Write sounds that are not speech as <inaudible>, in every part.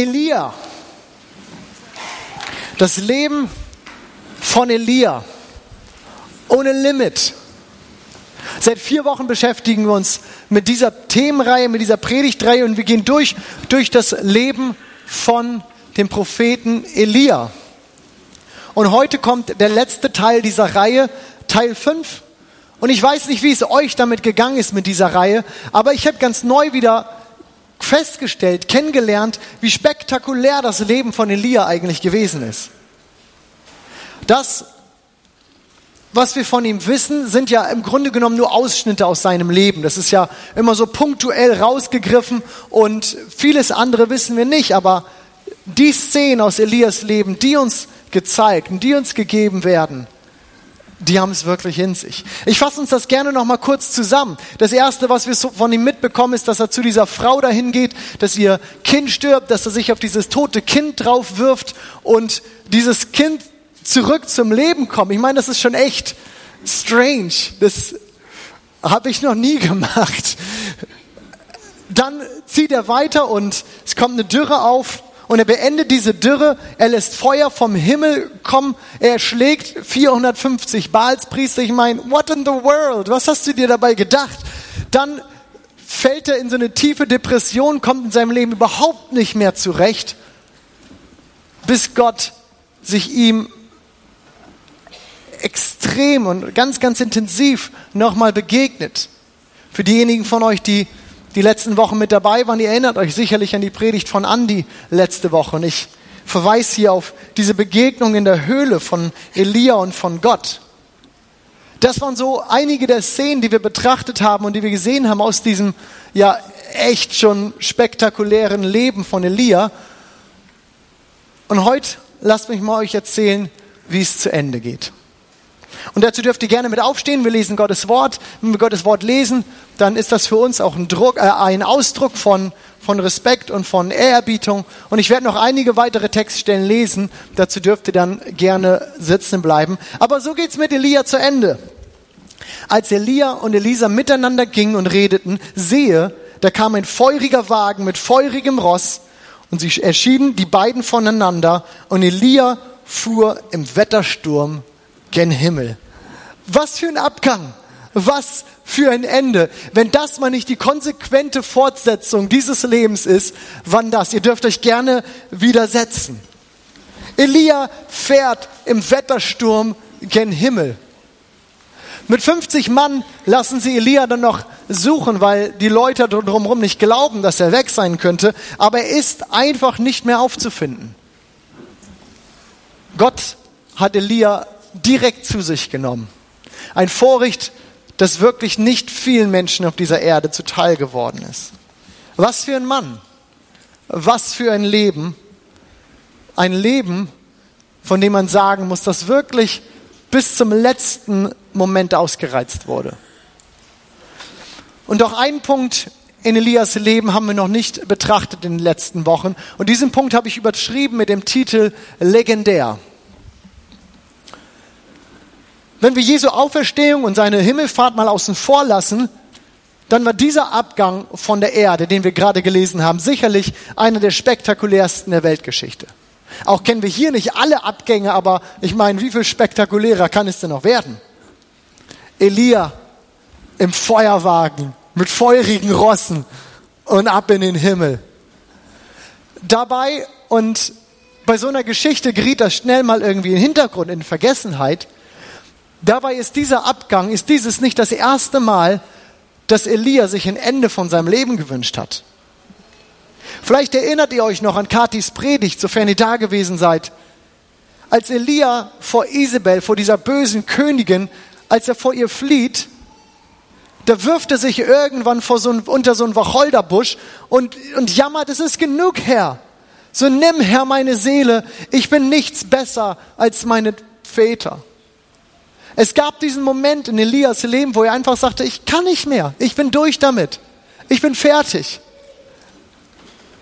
Elia. Das Leben von Elia. Ohne Limit. Seit vier Wochen beschäftigen wir uns mit dieser Themenreihe, mit dieser Predigtreihe und wir gehen durch, durch das Leben von dem Propheten Elia. Und heute kommt der letzte Teil dieser Reihe, Teil 5. Und ich weiß nicht, wie es euch damit gegangen ist mit dieser Reihe, aber ich habe ganz neu wieder festgestellt, kennengelernt, wie spektakulär das Leben von Elia eigentlich gewesen ist. Das, was wir von ihm wissen, sind ja im Grunde genommen nur Ausschnitte aus seinem Leben. Das ist ja immer so punktuell rausgegriffen und vieles andere wissen wir nicht, aber die Szenen aus Elias Leben, die uns gezeigt und die uns gegeben werden, die haben es wirklich in sich. Ich fasse uns das gerne noch mal kurz zusammen. Das erste, was wir von ihm mitbekommen, ist, dass er zu dieser Frau dahin geht, dass ihr Kind stirbt, dass er sich auf dieses tote Kind drauf wirft und dieses Kind zurück zum Leben kommt. Ich meine, das ist schon echt strange. Das habe ich noch nie <laughs> gemacht. Dann zieht er weiter und es kommt eine Dürre auf und er beendet diese Dürre, er lässt Feuer vom Himmel kommen, er schlägt 450 Baalspriester. Ich meine, what in the world? Was hast du dir dabei gedacht? Dann fällt er in so eine tiefe Depression, kommt in seinem Leben überhaupt nicht mehr zurecht, bis Gott sich ihm extrem und ganz, ganz intensiv nochmal begegnet. Für diejenigen von euch, die die letzten Wochen mit dabei waren, ihr erinnert euch sicherlich an die Predigt von Andi letzte Woche. Und ich verweise hier auf diese Begegnung in der Höhle von Elia und von Gott. Das waren so einige der Szenen, die wir betrachtet haben und die wir gesehen haben aus diesem ja echt schon spektakulären Leben von Elia. Und heute lasst mich mal euch erzählen, wie es zu Ende geht. Und dazu dürft ihr gerne mit aufstehen. Wir lesen Gottes Wort. Wenn wir Gottes Wort lesen, dann ist das für uns auch ein, Druck, äh, ein Ausdruck von, von Respekt und von Ehrerbietung. Und ich werde noch einige weitere Textstellen lesen. Dazu dürft ihr dann gerne sitzen bleiben. Aber so geht's mit Elia zu Ende. Als Elia und Elisa miteinander gingen und redeten, sehe, da kam ein feuriger Wagen mit feurigem Ross und sie erschienen die beiden voneinander und Elia fuhr im Wettersturm gen Himmel. Was für ein Abgang. Was für ein Ende. Wenn das mal nicht die konsequente Fortsetzung dieses Lebens ist, wann das? Ihr dürft euch gerne widersetzen. Elia fährt im Wettersturm gen Himmel. Mit 50 Mann lassen sie Elia dann noch suchen, weil die Leute drumherum nicht glauben, dass er weg sein könnte. Aber er ist einfach nicht mehr aufzufinden. Gott hat Elia direkt zu sich genommen. Ein Vorrecht, das wirklich nicht vielen Menschen auf dieser Erde zuteil geworden ist. Was für ein Mann, was für ein Leben, ein Leben, von dem man sagen muss, dass wirklich bis zum letzten Moment ausgereizt wurde. Und auch einen Punkt in Elias Leben haben wir noch nicht betrachtet in den letzten Wochen. Und diesen Punkt habe ich überschrieben mit dem Titel Legendär. Wenn wir Jesu Auferstehung und seine Himmelfahrt mal außen vor lassen, dann war dieser Abgang von der Erde, den wir gerade gelesen haben, sicherlich einer der spektakulärsten der Weltgeschichte. Auch kennen wir hier nicht alle Abgänge, aber ich meine, wie viel spektakulärer kann es denn noch werden? Elia im Feuerwagen mit feurigen Rossen und ab in den Himmel. Dabei und bei so einer Geschichte geriet das schnell mal irgendwie in den Hintergrund, in Vergessenheit. Dabei ist dieser Abgang, ist dieses nicht das erste Mal, dass Elia sich ein Ende von seinem Leben gewünscht hat. Vielleicht erinnert ihr euch noch an Katis Predigt, sofern ihr da gewesen seid. Als Elia vor Isabel, vor dieser bösen Königin, als er vor ihr flieht, da wirft er sich irgendwann so ein, unter so einen Wacholderbusch und, und jammert, es ist genug, Herr. So nimm, Herr, meine Seele, ich bin nichts besser als meine Väter. Es gab diesen Moment in Elias Leben, wo er einfach sagte, ich kann nicht mehr, ich bin durch damit, ich bin fertig.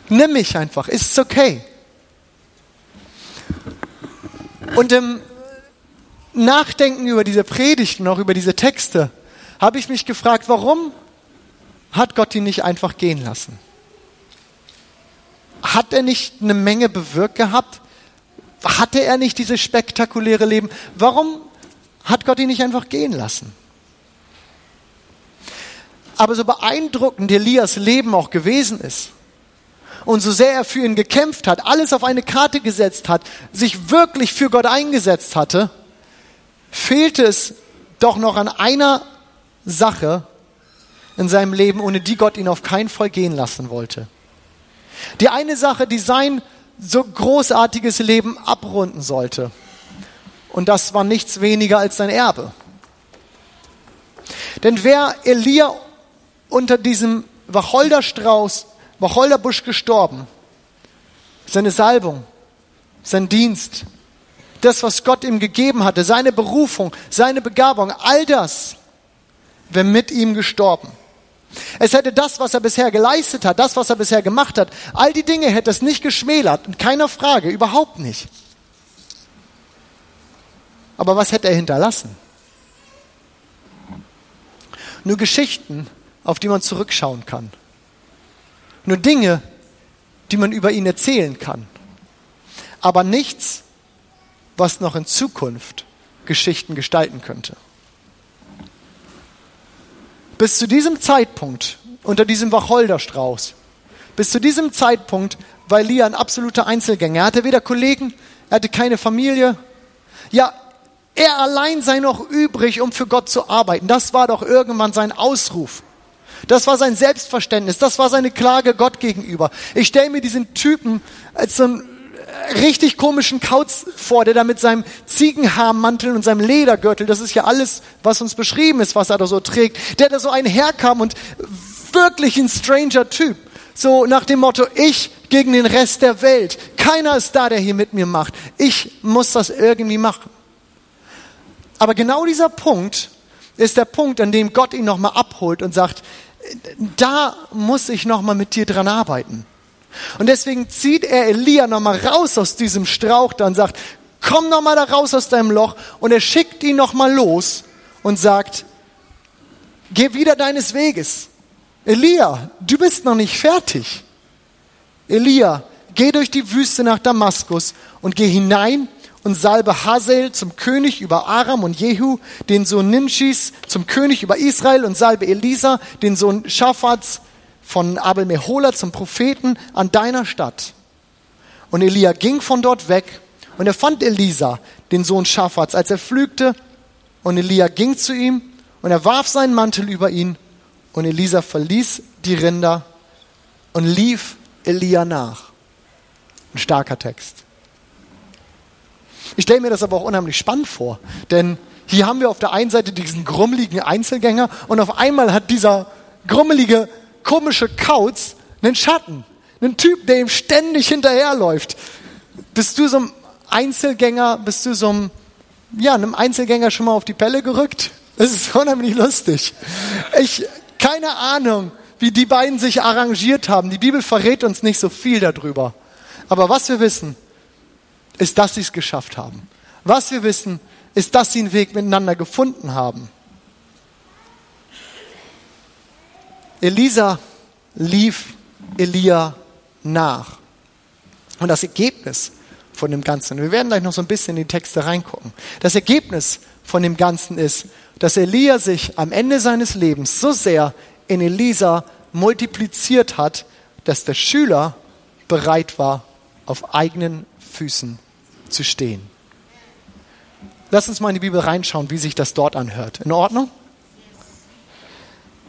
Nimm mich einfach, ist okay. Und im Nachdenken über diese Predigten, auch über diese Texte, habe ich mich gefragt, warum hat Gott ihn nicht einfach gehen lassen? hat er nicht eine Menge bewirkt gehabt? Hatte er nicht dieses spektakuläre Leben? Warum hat Gott ihn nicht einfach gehen lassen? Aber so beeindruckend Elias Leben auch gewesen ist und so sehr er für ihn gekämpft hat, alles auf eine Karte gesetzt hat, sich wirklich für Gott eingesetzt hatte, fehlte es doch noch an einer Sache in seinem Leben, ohne die Gott ihn auf keinen Fall gehen lassen wollte. Die eine Sache, die sein so großartiges Leben abrunden sollte. Und das war nichts weniger als sein Erbe. Denn wer Elia unter diesem Wacholderstrauß, Wacholderbusch gestorben, seine Salbung, sein Dienst, das, was Gott ihm gegeben hatte, seine Berufung, seine Begabung, all das wäre mit ihm gestorben. Es hätte das, was er bisher geleistet hat, das, was er bisher gemacht hat, all die Dinge hätte es nicht geschmälert, in keiner Frage, überhaupt nicht. Aber was hätte er hinterlassen? Nur Geschichten, auf die man zurückschauen kann. Nur Dinge, die man über ihn erzählen kann. Aber nichts, was noch in Zukunft Geschichten gestalten könnte. Bis zu diesem Zeitpunkt, unter diesem Wacholderstrauß, bis zu diesem Zeitpunkt war Elia ein absoluter Einzelgänger. Er hatte weder Kollegen, er hatte keine Familie. Ja, er allein sei noch übrig, um für Gott zu arbeiten. Das war doch irgendwann sein Ausruf. Das war sein Selbstverständnis. Das war seine Klage Gott gegenüber. Ich stelle mir diesen Typen als so einen richtig komischen Kauz vor, der da mit seinem Ziegenhaarmantel und seinem Ledergürtel, das ist ja alles, was uns beschrieben ist, was er da so trägt, der da so einherkam und wirklich ein stranger Typ. So nach dem Motto, ich gegen den Rest der Welt. Keiner ist da, der hier mit mir macht. Ich muss das irgendwie machen. Aber genau dieser Punkt ist der Punkt, an dem Gott ihn nochmal abholt und sagt, da muss ich nochmal mit dir dran arbeiten. Und deswegen zieht er Elia nochmal raus aus diesem Strauch da und sagt, komm nochmal da raus aus deinem Loch. Und er schickt ihn nochmal los und sagt, geh wieder deines Weges. Elia, du bist noch nicht fertig. Elia, geh durch die Wüste nach Damaskus und geh hinein und salbe Hazel zum König über Aram und Jehu, den Sohn Nimschis zum König über Israel und salbe Elisa, den Sohn Schaphats von Abel Mehola zum Propheten an deiner Stadt. Und Elia ging von dort weg und er fand Elisa, den Sohn Schaphats, als er pflügte. Und Elia ging zu ihm und er warf seinen Mantel über ihn. Und Elisa verließ die Rinder und lief Elia nach. Ein starker Text. Ich stelle mir das aber auch unheimlich spannend vor, denn hier haben wir auf der einen Seite diesen grummeligen Einzelgänger und auf einmal hat dieser grummelige komische Kauz einen Schatten. Einen Typ, der ihm ständig hinterherläuft. Bist du so ein Einzelgänger, bist du so ein, ja, einem Einzelgänger schon mal auf die Pelle gerückt? Das ist unheimlich lustig. Ich, keine Ahnung, wie die beiden sich arrangiert haben. Die Bibel verrät uns nicht so viel darüber. Aber was wir wissen, ist, dass sie es geschafft haben. Was wir wissen, ist, dass sie einen Weg miteinander gefunden haben. Elisa lief Elia nach. Und das Ergebnis von dem Ganzen, wir werden gleich noch so ein bisschen in die Texte reingucken, das Ergebnis von dem Ganzen ist, dass Elia sich am Ende seines Lebens so sehr in Elisa multipliziert hat, dass der Schüler bereit war, auf eigenen Füßen zu stehen. Lass uns mal in die Bibel reinschauen, wie sich das dort anhört. In Ordnung?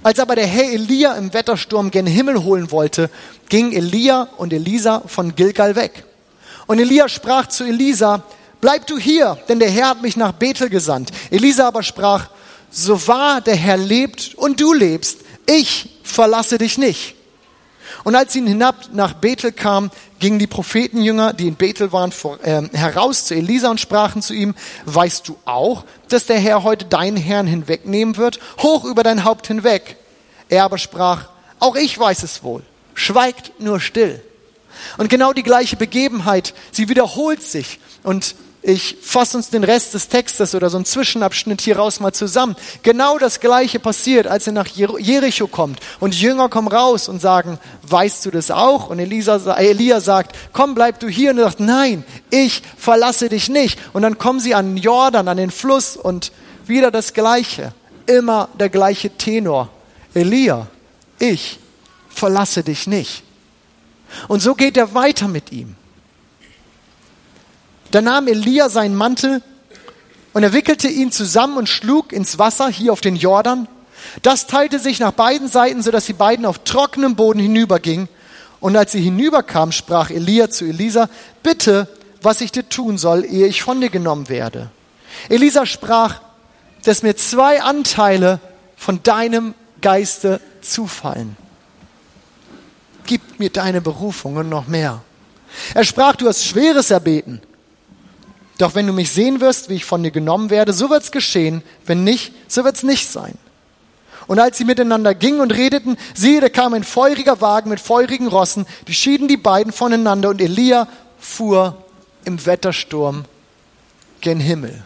Als aber der Herr Elia im Wettersturm gen Himmel holen wollte, gingen Elia und Elisa von Gilgal weg. Und Elia sprach zu Elisa, bleib du hier, denn der Herr hat mich nach Bethel gesandt. Elisa aber sprach, so wahr der Herr lebt und du lebst, ich verlasse dich nicht. Und als sie hinab nach Bethel kam, gingen die Prophetenjünger, die in Bethel waren, vor, äh, heraus zu Elisa und sprachen zu ihm, weißt du auch, dass der Herr heute deinen Herrn hinwegnehmen wird, hoch über dein Haupt hinweg? Er aber sprach, auch ich weiß es wohl, schweigt nur still. Und genau die gleiche Begebenheit, sie wiederholt sich. Und ich fasse uns den Rest des Textes oder so einen Zwischenabschnitt hier raus mal zusammen. Genau das Gleiche passiert, als er nach Jericho kommt und die Jünger kommen raus und sagen, weißt du das auch? Und Elisa, Elia sagt, komm, bleib du hier. Und er sagt, nein, ich verlasse dich nicht. Und dann kommen sie an den Jordan, an den Fluss und wieder das Gleiche. Immer der gleiche Tenor. Elia, ich verlasse dich nicht. Und so geht er weiter mit ihm. Da nahm Elia seinen Mantel und er wickelte ihn zusammen und schlug ins Wasser hier auf den Jordan. Das teilte sich nach beiden Seiten, sodass die beiden auf trockenem Boden hinübergingen. Und als sie hinüberkamen, sprach Elia zu Elisa, bitte, was ich dir tun soll, ehe ich von dir genommen werde. Elisa sprach, dass mir zwei Anteile von deinem Geiste zufallen. Gib mir deine Berufung und noch mehr. Er sprach, du hast Schweres erbeten. Doch wenn du mich sehen wirst, wie ich von dir genommen werde, so wird's geschehen. Wenn nicht, so wird's nicht sein. Und als sie miteinander gingen und redeten, siehe, da kam ein feuriger Wagen mit feurigen Rossen, die schieden die beiden voneinander und Elia fuhr im Wettersturm gen Himmel.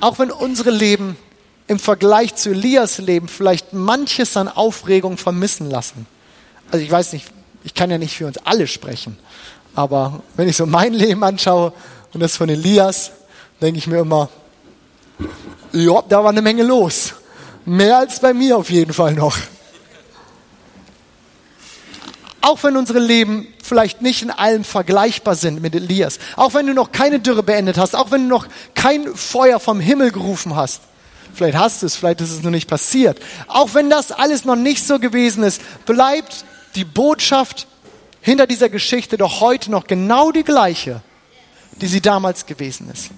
Auch wenn unsere Leben im Vergleich zu Elias Leben vielleicht manches an Aufregung vermissen lassen. Also ich weiß nicht, ich kann ja nicht für uns alle sprechen, aber wenn ich so mein <laughs> Leben anschaue und das von Elias, denke ich mir immer, ja, da war eine Menge los. Mehr als bei mir auf jeden Fall noch. Auch wenn unsere Leben vielleicht nicht in allem vergleichbar sind mit Elias, auch wenn du noch keine Dürre beendet hast, auch wenn du noch kein Feuer vom Himmel gerufen hast, vielleicht hast du es, vielleicht ist es noch nicht passiert, auch wenn das alles noch nicht so gewesen ist, bleibt die Botschaft hinter dieser Geschichte doch heute noch genau die gleiche, die sie damals gewesen ist.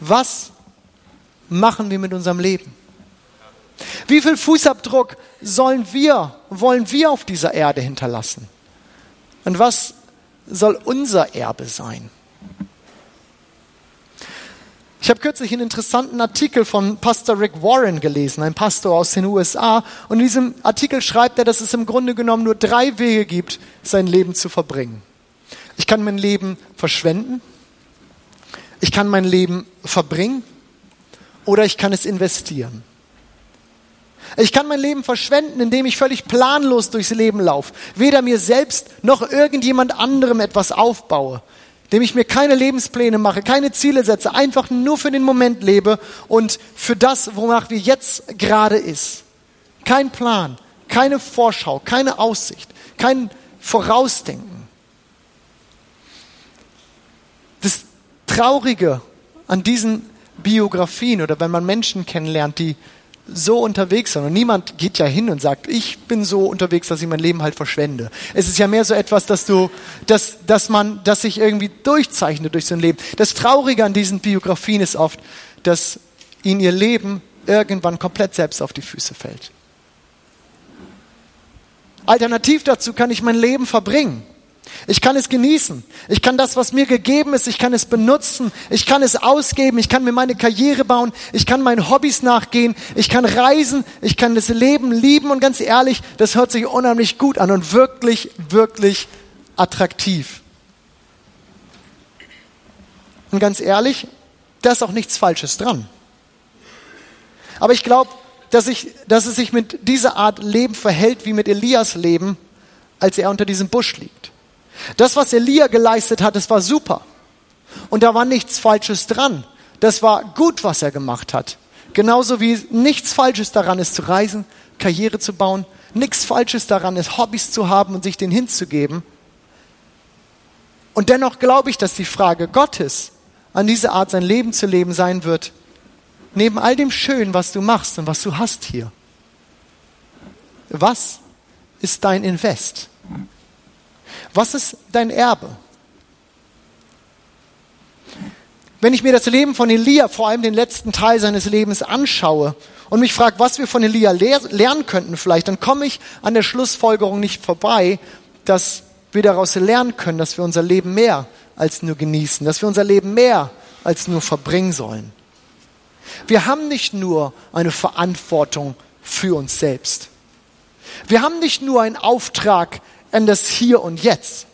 Was machen wir mit unserem Leben? Wie viel Fußabdruck sollen wir, wollen wir auf dieser Erde hinterlassen? Und was soll unser Erbe sein? Ich habe kürzlich einen interessanten Artikel von Pastor Rick Warren gelesen, ein Pastor aus den USA. Und in diesem Artikel schreibt er, dass es im Grunde genommen nur drei Wege gibt, sein Leben zu verbringen. Ich kann mein Leben verschwenden, ich kann mein Leben verbringen oder ich kann es investieren. Ich kann mein Leben verschwenden, indem ich völlig planlos durchs Leben laufe, weder mir selbst noch irgendjemand anderem etwas aufbaue, indem ich mir keine Lebenspläne mache, keine Ziele setze, einfach nur für den Moment lebe und für das, wonach wir jetzt gerade ist. Kein Plan, keine Vorschau, keine Aussicht, kein Vorausdenken. Das Traurige an diesen Biografien oder wenn man Menschen kennenlernt, die so unterwegs sind. Und niemand geht ja hin und sagt, ich bin so unterwegs, dass ich mein Leben halt verschwende. Es ist ja mehr so etwas, dass du, dass, dass man, dass sich irgendwie durchzeichnet durch so ein Leben. Das Traurige an diesen Biografien ist oft, dass ihnen ihr Leben irgendwann komplett selbst auf die Füße fällt. Alternativ dazu kann ich mein Leben verbringen. Ich kann es genießen. Ich kann das, was mir gegeben ist, ich kann es benutzen. Ich kann es ausgeben. Ich kann mir meine Karriere bauen. Ich kann meinen Hobbys nachgehen. Ich kann reisen. Ich kann das Leben lieben. Und ganz ehrlich, das hört sich unheimlich gut an und wirklich, wirklich attraktiv. Und ganz ehrlich, da ist auch nichts Falsches dran. Aber ich glaube, dass, dass es sich mit dieser Art Leben verhält wie mit Elias Leben, als er unter diesem Busch liegt. Das, was Elia geleistet hat, das war super. Und da war nichts Falsches dran. Das war gut, was er gemacht hat. Genauso wie nichts Falsches daran ist, zu reisen, Karriere zu bauen. Nichts Falsches daran ist, Hobbys zu haben und sich denen hinzugeben. Und dennoch glaube ich, dass die Frage Gottes an diese Art sein Leben zu leben sein wird, neben all dem Schönen, was du machst und was du hast hier. Was ist dein Invest? Was ist dein Erbe? Wenn ich mir das Leben von Elia, vor allem den letzten Teil seines Lebens anschaue und mich frage, was wir von Elia lernen könnten vielleicht, dann komme ich an der Schlussfolgerung nicht vorbei, dass wir daraus lernen können, dass wir unser Leben mehr als nur genießen, dass wir unser Leben mehr als nur verbringen sollen. Wir haben nicht nur eine Verantwortung für uns selbst. Wir haben nicht nur einen Auftrag, an das Hier und Jetzt.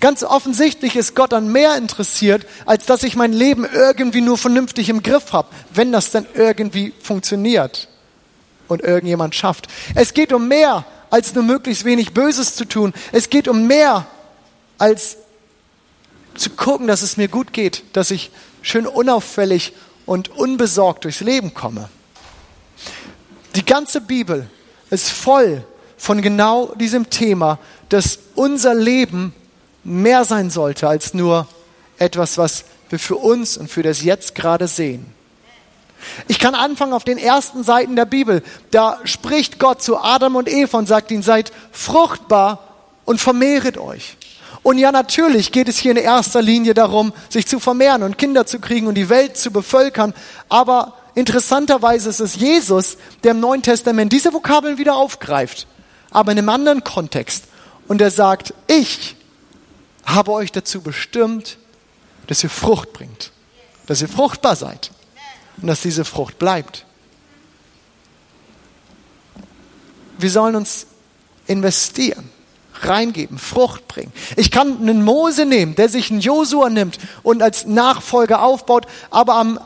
Ganz offensichtlich ist Gott an mehr interessiert, als dass ich mein Leben irgendwie nur vernünftig im Griff habe, wenn das dann irgendwie funktioniert und irgendjemand schafft. Es geht um mehr, als nur möglichst wenig Böses zu tun. Es geht um mehr, als zu gucken, dass es mir gut geht, dass ich schön unauffällig und unbesorgt durchs Leben komme. Die ganze Bibel ist voll von genau diesem Thema, dass unser Leben mehr sein sollte als nur etwas, was wir für uns und für das Jetzt gerade sehen. Ich kann anfangen auf den ersten Seiten der Bibel. Da spricht Gott zu Adam und Eva und sagt ihnen, seid fruchtbar und vermehret euch. Und ja, natürlich geht es hier in erster Linie darum, sich zu vermehren und Kinder zu kriegen und die Welt zu bevölkern. Aber interessanterweise ist es Jesus, der im Neuen Testament diese Vokabeln wieder aufgreift, aber in einem anderen Kontext. Und er sagt, ich habe euch dazu bestimmt, dass ihr Frucht bringt, dass ihr fruchtbar seid und dass diese Frucht bleibt. Wir sollen uns investieren, reingeben, Frucht bringen. Ich kann einen Mose nehmen, der sich einen Josua nimmt und als Nachfolger aufbaut, aber am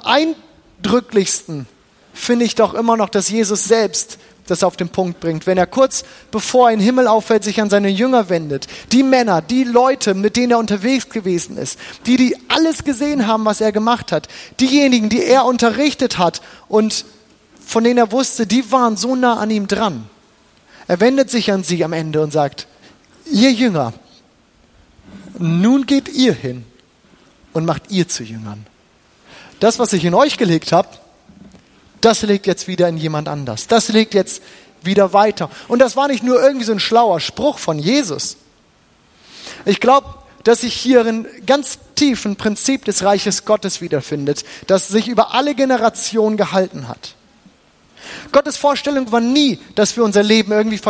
eindrücklichsten finde ich doch immer noch, dass Jesus selbst das auf den Punkt bringt. Wenn er kurz bevor in den Himmel auffällt, sich an seine Jünger wendet. Die Männer, die Leute, mit denen er unterwegs gewesen ist. Die, die alles gesehen haben, was er gemacht hat. Diejenigen, die er unterrichtet hat und von denen er wusste, die waren so nah an ihm dran. Er wendet sich an sie am Ende und sagt, ihr Jünger, nun geht ihr hin und macht ihr zu Jüngern. Das, was ich in euch gelegt habe, das legt jetzt wieder in jemand anders. Das legt jetzt wieder weiter. Und das war nicht nur irgendwie so ein schlauer Spruch von Jesus. Ich glaube, dass sich hier ein ganz tiefen Prinzip des Reiches Gottes wiederfindet, das sich über alle Generationen gehalten hat. Gottes Vorstellung war nie, dass wir unser Leben irgendwie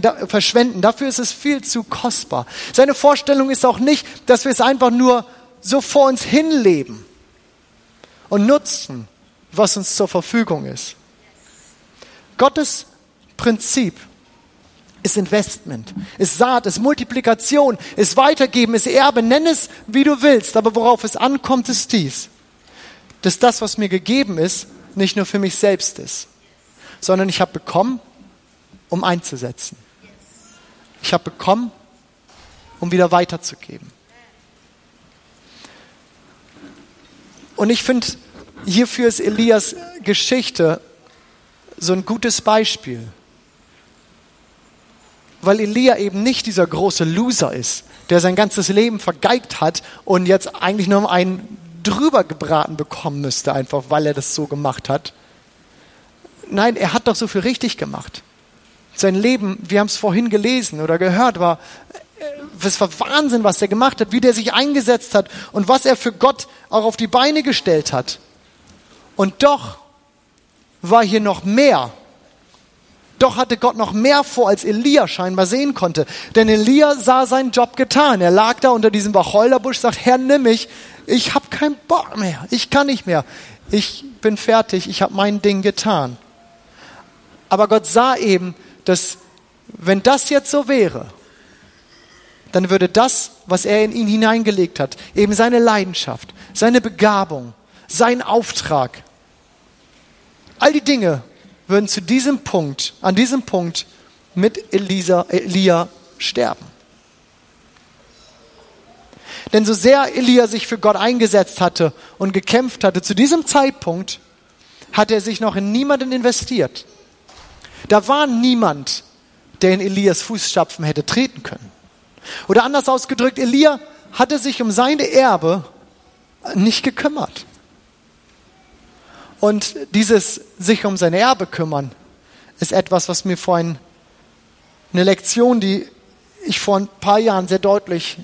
da, verschwenden. Dafür ist es viel zu kostbar. Seine Vorstellung ist auch nicht, dass wir es einfach nur so vor uns hinleben und nutzen, was uns zur Verfügung ist. Gottes Prinzip ist Investment, ist Saat, ist Multiplikation, ist Weitergeben, ist Erbe. Nenn es, wie du willst, aber worauf es ankommt, ist dies. Dass das, was mir gegeben ist, nicht nur für mich selbst ist, sondern ich habe bekommen, um einzusetzen. Ich habe bekommen, um wieder weiterzugeben. Und ich finde, hierfür ist Elias Geschichte so ein gutes Beispiel. Weil Elia eben nicht dieser große Loser ist, der sein ganzes Leben vergeigt hat und jetzt eigentlich nur einen drüber gebraten bekommen müsste, einfach weil er das so gemacht hat. Nein, er hat doch so viel richtig gemacht. Sein Leben, wir haben es vorhin gelesen oder gehört, war, es war Wahnsinn, was er gemacht hat, wie der sich eingesetzt hat und was er für Gott auch auf die Beine gestellt hat. Und doch war hier noch mehr. Doch hatte Gott noch mehr vor, als Elia scheinbar sehen konnte. Denn Elia sah seinen Job getan. Er lag da unter diesem Wacholderbusch, sagt, Herr, nimm mich. Ich habe keinen Bock mehr. Ich kann nicht mehr. Ich bin fertig. Ich habe mein Ding getan. Aber Gott sah eben, dass wenn das jetzt so wäre, dann würde das, was er in ihn hineingelegt hat, eben seine Leidenschaft, seine Begabung, sein Auftrag, All die Dinge würden zu diesem Punkt, an diesem Punkt mit Elisa, Elia sterben. Denn so sehr Elia sich für Gott eingesetzt hatte und gekämpft hatte, zu diesem Zeitpunkt hat er sich noch in niemanden investiert. Da war niemand, der in Elias Fußstapfen hätte treten können. Oder anders ausgedrückt, Elia hatte sich um seine Erbe nicht gekümmert. Und dieses sich um sein Erbe kümmern ist etwas, was mir vorhin eine Lektion, die ich vor ein paar Jahren sehr deutlich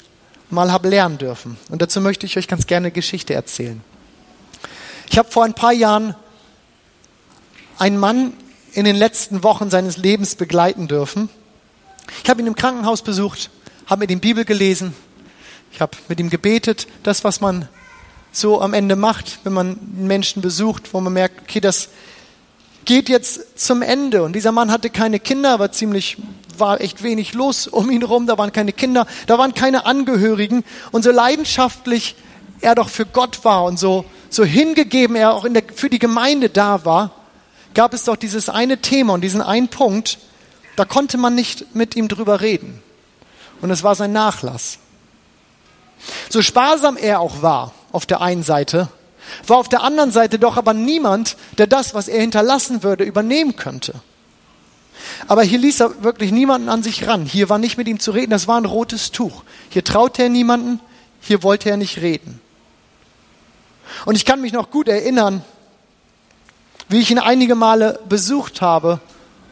mal habe lernen dürfen. Und dazu möchte ich euch ganz gerne eine Geschichte erzählen. Ich habe vor ein paar Jahren einen Mann in den letzten Wochen seines Lebens begleiten dürfen. Ich habe ihn im Krankenhaus besucht, habe mit ihm Bibel gelesen, ich habe mit ihm gebetet, das, was man so am Ende macht, wenn man Menschen besucht, wo man merkt, okay, das geht jetzt zum Ende. Und dieser Mann hatte keine Kinder, war ziemlich war echt wenig los um ihn herum, da waren keine Kinder, da waren keine Angehörigen. Und so leidenschaftlich er doch für Gott war und so, so hingegeben er auch in der, für die Gemeinde da war, gab es doch dieses eine Thema und diesen einen Punkt, da konnte man nicht mit ihm drüber reden. Und es war sein Nachlass. So sparsam er auch war auf der einen Seite, war auf der anderen Seite doch aber niemand, der das, was er hinterlassen würde, übernehmen könnte. Aber hier ließ er wirklich niemanden an sich ran. Hier war nicht mit ihm zu reden, das war ein rotes Tuch. Hier traute er niemanden, hier wollte er nicht reden. Und ich kann mich noch gut erinnern, wie ich ihn einige Male besucht habe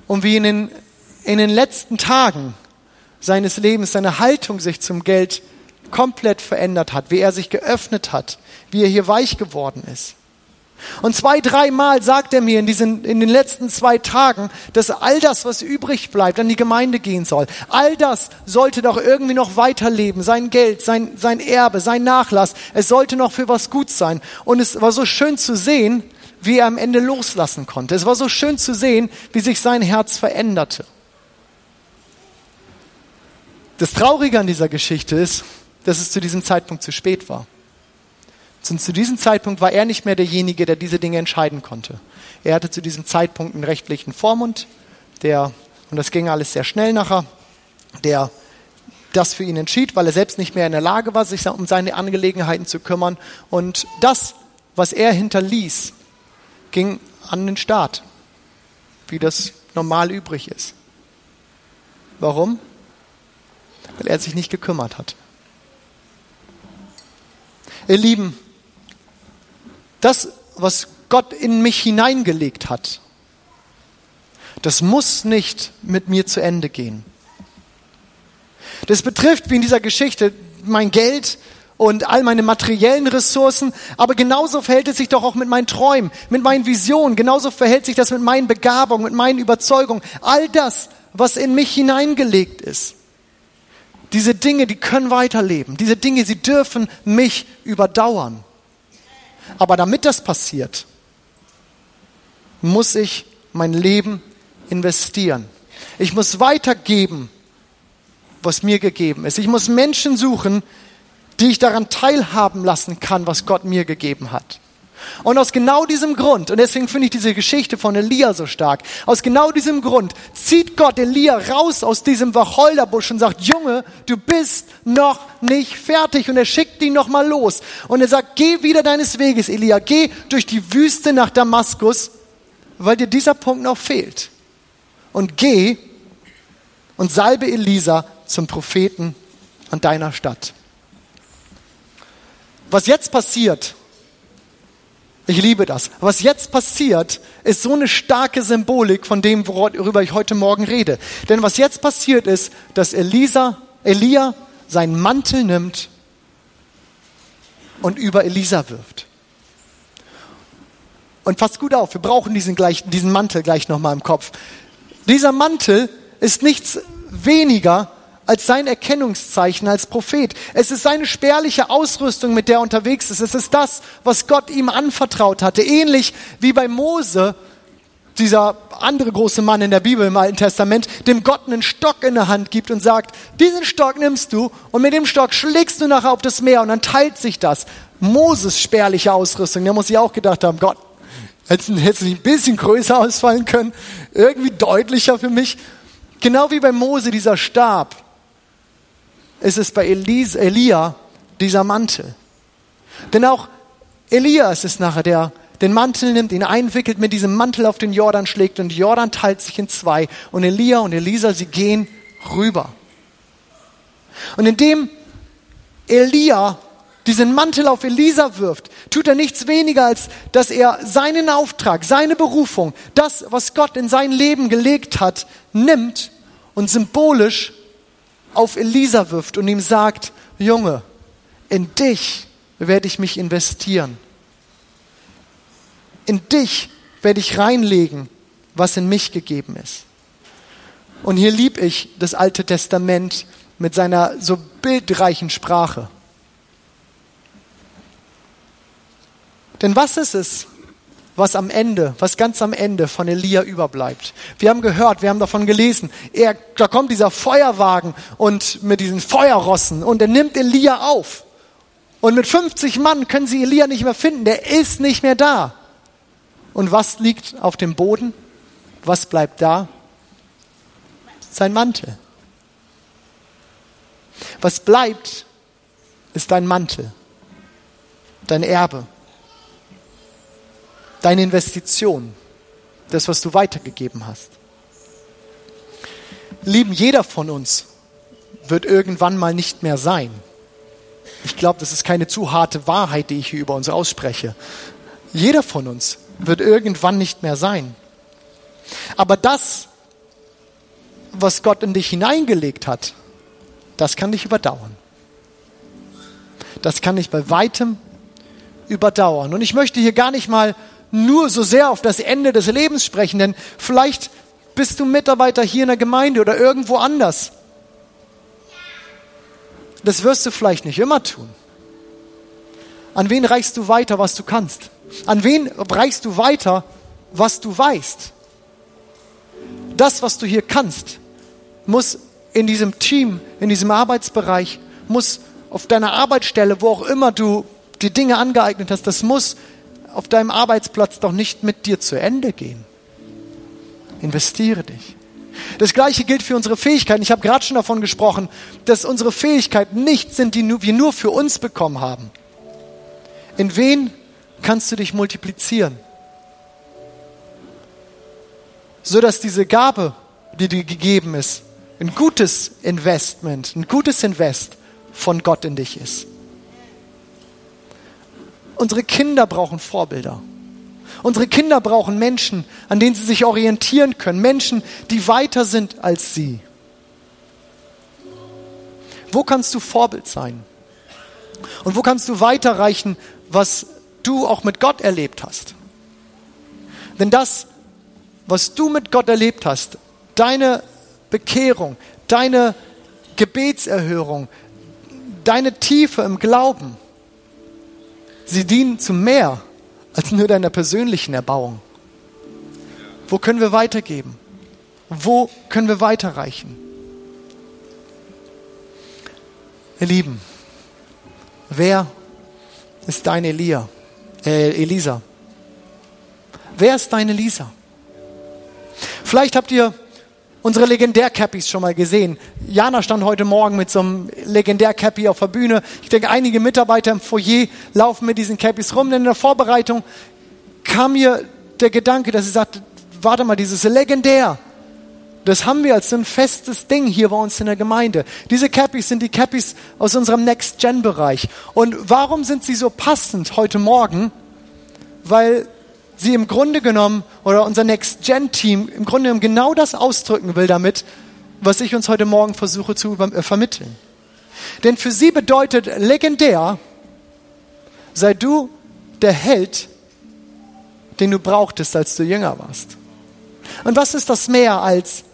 und wie in den, in den letzten Tagen seines Lebens seine Haltung sich zum Geld komplett verändert hat, wie er sich geöffnet hat, wie er hier weich geworden ist. Und zwei, dreimal sagt er mir in, diesen, in den letzten zwei Tagen, dass all das, was übrig bleibt, an die Gemeinde gehen soll. All das sollte doch irgendwie noch weiterleben. Sein Geld, sein, sein Erbe, sein Nachlass. Es sollte noch für was gut sein. Und es war so schön zu sehen, wie er am Ende loslassen konnte. Es war so schön zu sehen, wie sich sein Herz veränderte. Das Traurige an dieser Geschichte ist, dass es zu diesem Zeitpunkt zu spät war. Und zu diesem Zeitpunkt war er nicht mehr derjenige, der diese Dinge entscheiden konnte. Er hatte zu diesem Zeitpunkt einen rechtlichen Vormund, der, und das ging alles sehr schnell nachher, der das für ihn entschied, weil er selbst nicht mehr in der Lage war, sich um seine Angelegenheiten zu kümmern. Und das, was er hinterließ, ging an den Staat, wie das normal übrig ist. Warum? Weil er sich nicht gekümmert hat. Ihr Lieben, das, was Gott in mich hineingelegt hat, das muss nicht mit mir zu Ende gehen. Das betrifft, wie in dieser Geschichte, mein Geld und all meine materiellen Ressourcen, aber genauso verhält es sich doch auch mit meinen Träumen, mit meinen Visionen, genauso verhält sich das mit meinen Begabungen, mit meinen Überzeugungen, all das, was in mich hineingelegt ist. Diese Dinge, die können weiterleben. Diese Dinge, sie dürfen mich überdauern. Aber damit das passiert, muss ich mein Leben investieren. Ich muss weitergeben, was mir gegeben ist. Ich muss Menschen suchen, die ich daran teilhaben lassen kann, was Gott mir gegeben hat. Und aus genau diesem Grund, und deswegen finde ich diese Geschichte von Elia so stark, aus genau diesem Grund zieht Gott Elia raus aus diesem Wacholderbusch und sagt, Junge, du bist noch nicht fertig. Und er schickt ihn nochmal los. Und er sagt, geh wieder deines Weges, Elia, geh durch die Wüste nach Damaskus, weil dir dieser Punkt noch fehlt. Und geh und salbe Elisa zum Propheten an deiner Stadt. Was jetzt passiert, ich liebe das. Was jetzt passiert, ist so eine starke Symbolik von dem, worüber ich heute Morgen rede. Denn was jetzt passiert ist, dass Elisa, Elia seinen Mantel nimmt und über Elisa wirft. Und passt gut auf, wir brauchen diesen, gleich, diesen Mantel gleich nochmal im Kopf. Dieser Mantel ist nichts weniger als sein Erkennungszeichen als Prophet. Es ist seine spärliche Ausrüstung, mit der er unterwegs ist. Es ist das, was Gott ihm anvertraut hatte. Ähnlich wie bei Mose, dieser andere große Mann in der Bibel im Alten Testament, dem Gott einen Stock in der Hand gibt und sagt, diesen Stock nimmst du und mit dem Stock schlägst du nachher auf das Meer und dann teilt sich das. Moses spärliche Ausrüstung, der muss ich auch gedacht haben, Gott, hätte es nicht ein bisschen größer ausfallen können, irgendwie deutlicher für mich. Genau wie bei Mose dieser Stab, ist es bei Elis, Elia dieser Mantel. Denn auch Elias ist nachher der, den Mantel nimmt, ihn einwickelt, mit diesem Mantel auf den Jordan schlägt und Jordan teilt sich in zwei. Und Elia und Elisa, sie gehen rüber. Und indem Elia diesen Mantel auf Elisa wirft, tut er nichts weniger, als dass er seinen Auftrag, seine Berufung, das, was Gott in sein Leben gelegt hat, nimmt und symbolisch auf Elisa wirft und ihm sagt, Junge, in dich werde ich mich investieren. In dich werde ich reinlegen, was in mich gegeben ist. Und hier lieb ich das Alte Testament mit seiner so bildreichen Sprache. Denn was ist es, was am Ende, was ganz am Ende von Elia überbleibt. Wir haben gehört, wir haben davon gelesen, er, da kommt dieser Feuerwagen und mit diesen Feuerrossen und er nimmt Elia auf. Und mit 50 Mann können sie Elia nicht mehr finden, der ist nicht mehr da. Und was liegt auf dem Boden? Was bleibt da? Sein Mantel. Was bleibt, ist dein Mantel, dein Erbe deine Investition, das, was du weitergegeben hast. Lieben, jeder von uns wird irgendwann mal nicht mehr sein. Ich glaube, das ist keine zu harte Wahrheit, die ich hier über uns ausspreche. Jeder von uns wird irgendwann nicht mehr sein. Aber das, was Gott in dich hineingelegt hat, das kann dich überdauern. Das kann dich bei weitem überdauern. Und ich möchte hier gar nicht mal nur so sehr auf das Ende des Lebens sprechen, denn vielleicht bist du Mitarbeiter hier in der Gemeinde oder irgendwo anders. Das wirst du vielleicht nicht immer tun. An wen reichst du weiter, was du kannst? An wen reichst du weiter, was du weißt? Das, was du hier kannst, muss in diesem Team, in diesem Arbeitsbereich, muss auf deiner Arbeitsstelle, wo auch immer du die Dinge angeeignet hast, das muss auf deinem Arbeitsplatz doch nicht mit dir zu Ende gehen. Investiere dich. Das gleiche gilt für unsere Fähigkeiten. Ich habe gerade schon davon gesprochen, dass unsere Fähigkeiten nicht sind, die wir nur für uns bekommen haben. In wen kannst du dich multiplizieren? So dass diese Gabe, die dir gegeben ist, ein gutes Investment, ein gutes Invest von Gott in dich ist. Unsere Kinder brauchen Vorbilder. Unsere Kinder brauchen Menschen, an denen sie sich orientieren können. Menschen, die weiter sind als sie. Wo kannst du Vorbild sein? Und wo kannst du weiterreichen, was du auch mit Gott erlebt hast? Denn das, was du mit Gott erlebt hast, deine Bekehrung, deine Gebetserhörung, deine Tiefe im Glauben, Sie dienen zu mehr als nur deiner persönlichen Erbauung. Wo können wir weitergeben? Wo können wir weiterreichen? Ihr Lieben, wer ist deine Elia, äh, Elisa? Wer ist deine Elisa? Vielleicht habt ihr unsere Legendär-Cappies schon mal gesehen. Jana stand heute Morgen mit so einem Legendär-Cappy auf der Bühne. Ich denke, einige Mitarbeiter im Foyer laufen mit diesen Cappies rum. Denn in der Vorbereitung kam mir der Gedanke, dass sie sagte, warte mal, dieses Legendär, das haben wir als so ein festes Ding hier bei uns in der Gemeinde. Diese Cappies sind die Cappies aus unserem Next-Gen-Bereich. Und warum sind sie so passend heute Morgen? Weil sie im Grunde genommen oder unser Next-Gen-Team im Grunde genommen genau das ausdrücken will damit, was ich uns heute Morgen versuche zu äh, vermitteln. Denn für sie bedeutet legendär, sei du der Held, den du brauchtest, als du jünger warst. Und was ist das mehr als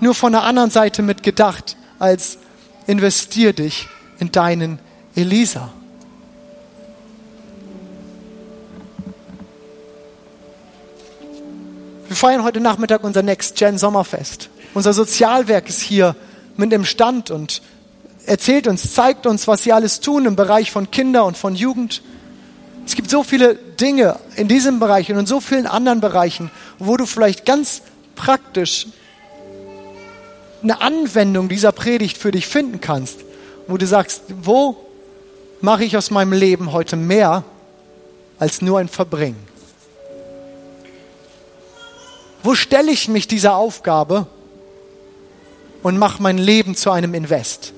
nur von der anderen Seite mit gedacht, als investier dich in deinen Elisa? Wir feiern heute Nachmittag unser Next Gen Sommerfest. Unser Sozialwerk ist hier mit im Stand und erzählt uns, zeigt uns, was sie alles tun im Bereich von Kinder und von Jugend. Es gibt so viele Dinge in diesem Bereich und in so vielen anderen Bereichen, wo du vielleicht ganz praktisch eine Anwendung dieser Predigt für dich finden kannst, wo du sagst, wo mache ich aus meinem Leben heute mehr als nur ein Verbringen? Wo stelle ich mich dieser Aufgabe und mache mein Leben zu einem Invest?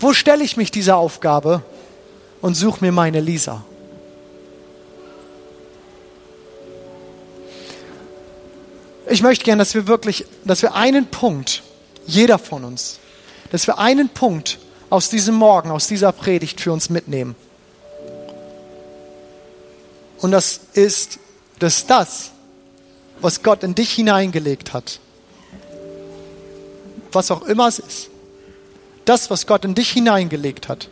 Wo stelle ich mich dieser Aufgabe und suche mir meine Lisa? Ich möchte gerne, dass wir wirklich, dass wir einen Punkt, jeder von uns, dass wir einen Punkt aus diesem Morgen, aus dieser Predigt für uns mitnehmen. Und das ist, dass das, was Gott in dich hineingelegt hat, was auch immer es ist, das, was Gott in dich hineingelegt hat,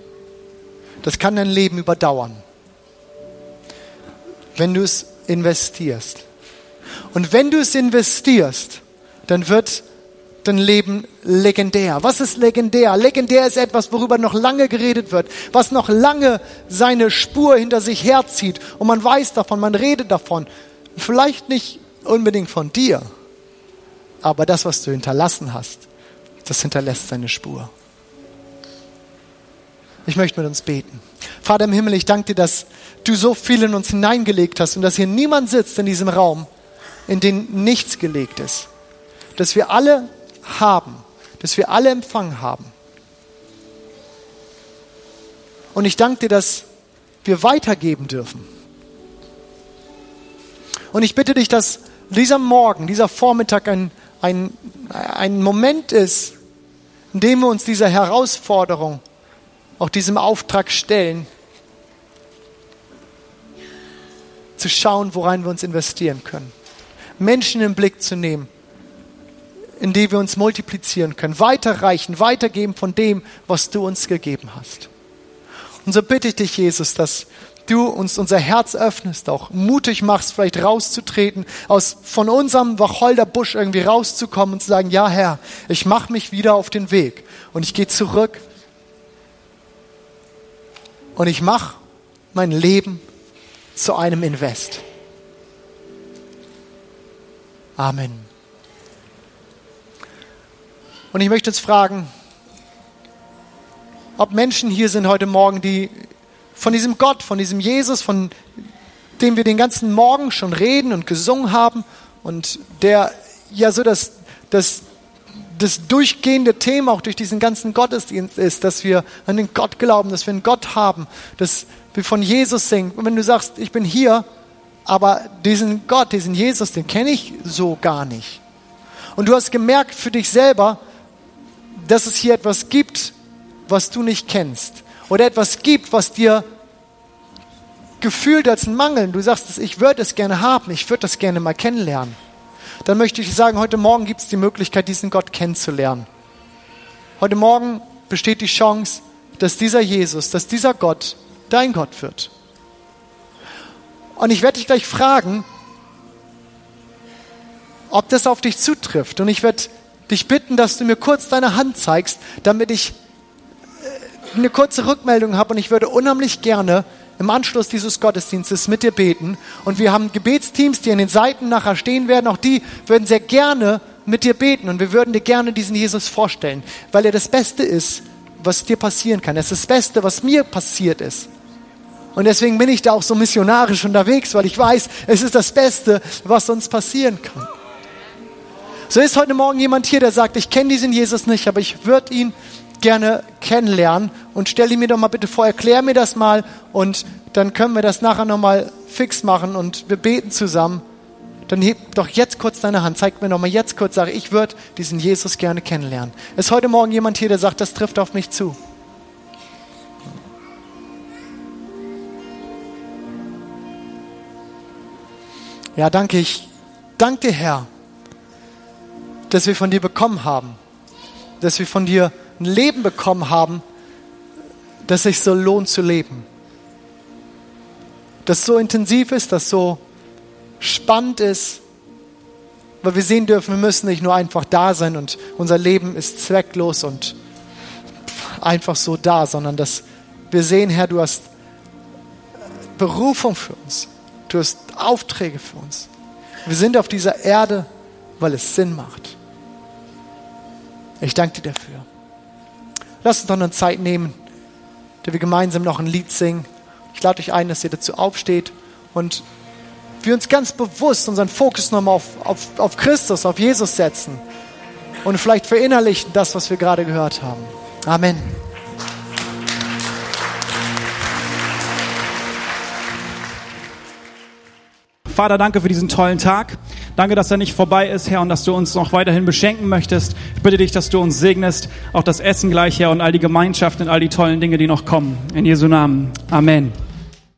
das kann dein Leben überdauern. Wenn du es investierst. Und wenn du es investierst, dann wird dein Leben legendär. Was ist legendär? Legendär ist etwas, worüber noch lange geredet wird, was noch lange seine Spur hinter sich herzieht. Und man weiß davon, man redet davon. Vielleicht nicht unbedingt von dir, aber das, was du hinterlassen hast, das hinterlässt seine Spur. Ich möchte mit uns beten. Vater im Himmel, ich danke dir, dass du so viel in uns hineingelegt hast und dass hier niemand sitzt in diesem Raum, in den nichts gelegt ist. Dass wir alle haben, dass wir alle Empfang haben. Und ich danke dir, dass wir weitergeben dürfen. Und ich bitte dich, dass dieser Morgen, dieser Vormittag ein, ein, ein Moment ist, in dem wir uns dieser Herausforderung, auch diesem Auftrag stellen, zu schauen, worein wir uns investieren können. Menschen im Blick zu nehmen, in die wir uns multiplizieren können, weiterreichen, weitergeben von dem, was du uns gegeben hast. Und so bitte ich dich, Jesus, dass du uns unser Herz öffnest, auch mutig machst, vielleicht rauszutreten, aus von unserem Wacholderbusch irgendwie rauszukommen und zu sagen, ja Herr, ich mache mich wieder auf den Weg und ich gehe zurück und ich mache mein Leben zu einem Invest. Amen. Und ich möchte jetzt fragen, ob Menschen hier sind heute Morgen, die von diesem Gott, von diesem Jesus, von dem wir den ganzen Morgen schon reden und gesungen haben und der ja so das, das, das durchgehende Thema auch durch diesen ganzen Gottesdienst ist, dass wir an den Gott glauben, dass wir einen Gott haben, dass wir von Jesus singen. Und wenn du sagst, ich bin hier, aber diesen Gott, diesen Jesus, den kenne ich so gar nicht. Und du hast gemerkt für dich selber, dass es hier etwas gibt, was du nicht kennst oder etwas gibt, was dir gefühlt als ein Mangel, du sagst, ich würde es gerne haben, ich würde das gerne mal kennenlernen, dann möchte ich sagen, heute Morgen gibt es die Möglichkeit, diesen Gott kennenzulernen. Heute Morgen besteht die Chance, dass dieser Jesus, dass dieser Gott dein Gott wird. Und ich werde dich gleich fragen, ob das auf dich zutrifft. Und ich werde dich bitten, dass du mir kurz deine Hand zeigst, damit ich eine kurze Rückmeldung habe und ich würde unheimlich gerne im Anschluss dieses Gottesdienstes mit dir beten. Und wir haben Gebetsteams, die an den Seiten nachher stehen werden. Auch die würden sehr gerne mit dir beten. Und wir würden dir gerne diesen Jesus vorstellen, weil er das Beste ist, was dir passieren kann. Er ist das Beste, was mir passiert ist. Und deswegen bin ich da auch so missionarisch unterwegs, weil ich weiß, es ist das Beste, was uns passieren kann. So ist heute Morgen jemand hier, der sagt, ich kenne diesen Jesus nicht, aber ich würde ihn gerne kennenlernen und stell ihn mir doch mal bitte vor, erklär mir das mal und dann können wir das nachher nochmal fix machen und wir beten zusammen. Dann heb doch jetzt kurz deine Hand, zeig mir doch mal jetzt kurz, sage ich würde diesen Jesus gerne kennenlernen. Ist heute Morgen jemand hier, der sagt, das trifft auf mich zu? Ja, danke ich. Danke dir, Herr, dass wir von dir bekommen haben, dass wir von dir ein Leben bekommen haben, das sich so lohnt zu leben. Das so intensiv ist, das so spannend ist, weil wir sehen dürfen, wir müssen nicht nur einfach da sein und unser Leben ist zwecklos und einfach so da, sondern dass wir sehen, Herr, du hast Berufung für uns, du hast Aufträge für uns. Wir sind auf dieser Erde, weil es Sinn macht. Ich danke dir dafür. Lass uns doch eine Zeit nehmen, da wir gemeinsam noch ein Lied singen. Ich lade euch ein, dass ihr dazu aufsteht und wir uns ganz bewusst unseren Fokus nochmal auf, auf, auf Christus, auf Jesus setzen und vielleicht verinnerlichen das, was wir gerade gehört haben. Amen. Vater, danke für diesen tollen Tag. Danke, dass er nicht vorbei ist, Herr, und dass du uns noch weiterhin beschenken möchtest. Ich bitte dich, dass du uns segnest, auch das Essen gleich, Herr, und all die Gemeinschaft und all die tollen Dinge, die noch kommen. In Jesu Namen. Amen.